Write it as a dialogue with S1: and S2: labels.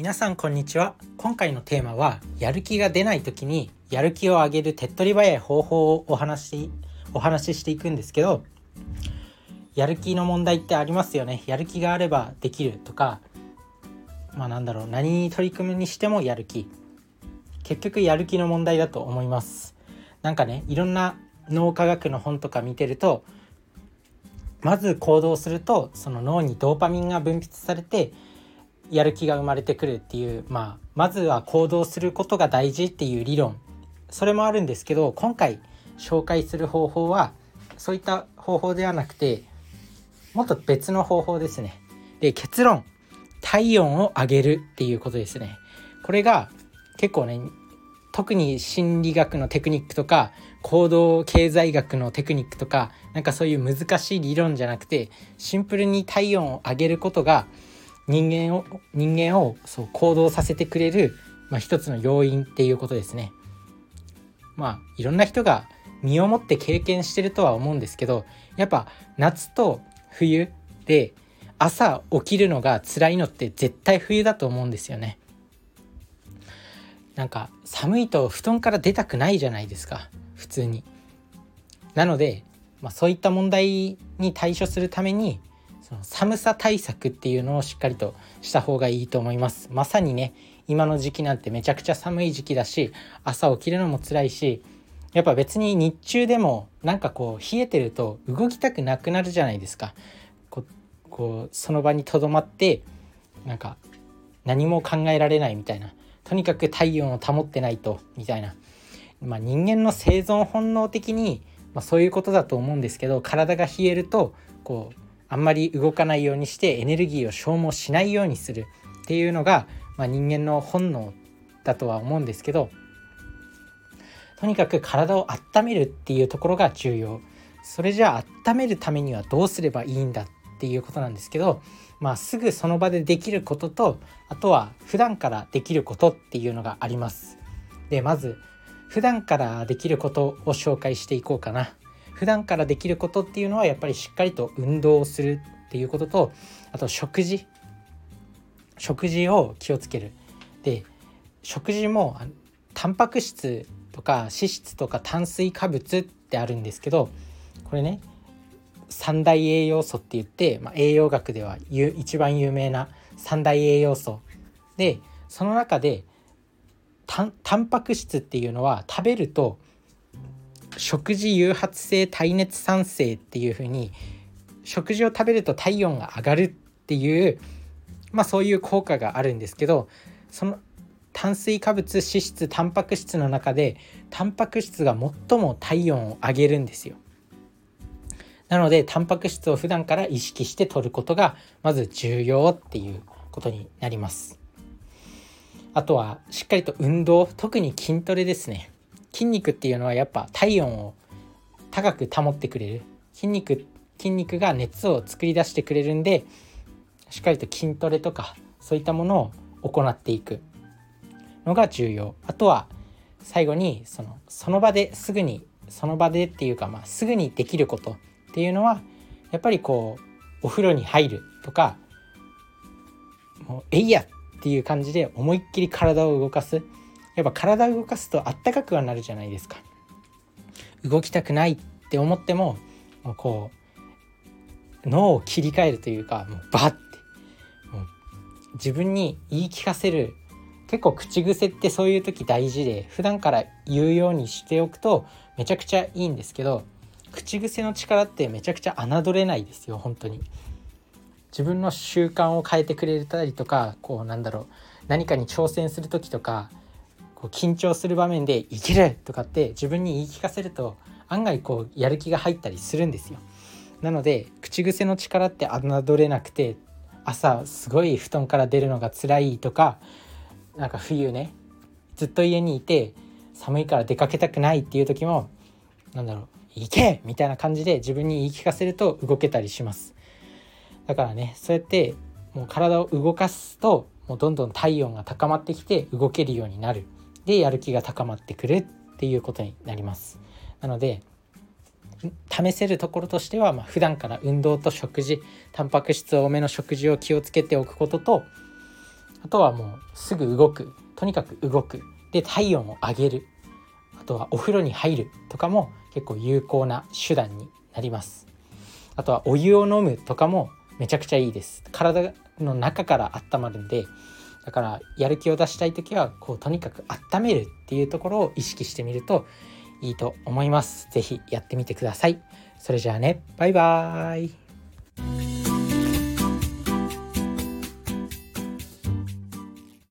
S1: 皆さんこんにちは。今回のテーマはやる気が出ない時にやる気を上げる手っ取り早い方法をお話しお話ししていくんですけどやる気の問題ってありますよね。やる気があればできるとかまあなんだろう。何に取り組むにしてもやる気。結局やる気の問題だと思います。なんかねいろんな脳科学の本とか見てるとまず行動するとその脳にドーパミンが分泌されてやる気が生まれてくるっていう、まあ、まずは行動することが大事っていう理論それもあるんですけど今回紹介する方法はそういった方法ではなくてもっと別の方法ですね。で結論体温を上げるっていうことですね。これが結構ね特に心理学のテクニックとか行動経済学のテクニックとかなんかそういう難しい理論じゃなくてシンプルに体温を上げることが人間を人間をそう行動させてくれる、まあ、一つの要因っていうことですね。まあいろんな人が身をもって経験してるとは思うんですけどやっぱ夏と冬で朝起きるのが辛いのって絶対冬だと思うんですよね。なんか寒いと布団から出たくないじゃないですか普通に。なので、まあ、そういった問題に対処するためにその寒さ対策っていうのをしっかりとした方がいいと思います。まさにね今の時期なんてめちゃくちゃ寒い時期だし朝起きるのも辛いしやっぱ別に日中でもなんかこう冷えてると動きたくなくなるじゃないですか。こうその場にとどまってなんか何も考えられないみたいなとにかく体温を保ってないとみたいな、まあ、人間の生存本能的に、まあ、そういうことだと思うんですけど体が冷えるとこうあんまり動かないようにしてエネルギーを消耗しないようにするっていうのが、まあ、人間の本能だとは思うんですけどとにかく体を温めるっていうところが重要それじゃあ温めるためにはどうすればいいんだっていうことなんですけど、まあ、すぐその場でできることとあとは普段からできることっていうのがあります。でまず普段からできることを紹介していこうかな。普段からできることっていうのはやっぱりしっかりと運動をするっていうこととあと食事食事を気をつける。で食事もタンパク質とか脂質とか炭水化物ってあるんですけどこれね三大栄養素って言って、まあ、栄養学では一番有名な三大栄養素でその中でタンパク質っていうのは食べると食事誘発性耐熱酸性っていう風に食事を食べると体温が上がるっていうまあそういう効果があるんですけどその炭水化物脂質タンパク質の中でタンパク質が最も体温を上げるんですよ。なのでタンパク質を普段から意識して摂ることがまず重要っていうことになります。あとはしっかりと運動特に筋トレですね筋肉っていうのはやっぱ体温を高く保ってくれる。筋肉筋肉が熱を作り出してくれるんでしっかりと筋トレとかそういったものを行っていくのが重要。あとは最後にそのその場ですぐにその場でっていうか、まあ、すぐにできることっていうのはやっぱりこうお風呂に入るとかもうえいやっていう感じで思いっきり体を動かす。やっぱ体を動かすとあったかくはなるじゃないですか。動きたくないって思ってももうこう脳を切り替えるというかもうバッてもう自分に言い聞かせる。結構口癖ってそういう時大事で普段から言うようにしておくとめちゃくちゃいいんですけど口癖の力ってめちゃくちゃ侮れないですよ本当に。自分の習慣を変えてくれたりとかこうなんだろう何かに挑戦する時とかこう緊張する場面で「いける!」とかって自分に言い聞かせると案外こうやる気が入ったりするんですよなので口癖の力って侮れなくて朝すごい布団から出るのが辛いとかなんか冬ねずっと家にいて寒いから出かけたくないっていう時もなんだろう行けみたいな感じで自分に言い聞かせると動けたりしますだからねそうやってもう体を動かすともうどんどん体温が高まってきて動けるようになるでやる気が高まってくるっていうことになります。なので試せるところとしては、まあ、普段から運動と食事タンパク質多めの食事を気をつけておくこととあとはもうすぐ動く。とにかく動く。で体温を上げる。あとはお風呂に入る。とかも結構有効な手段になります。あとはお湯を飲む。とかもめちゃくちゃいいです。体の中から温まるんでだからやる気を出したい時はこうとにかく温めるっていうところを意識してみるといいと思います。是非やってみてください。それじゃあね。バイバーイ。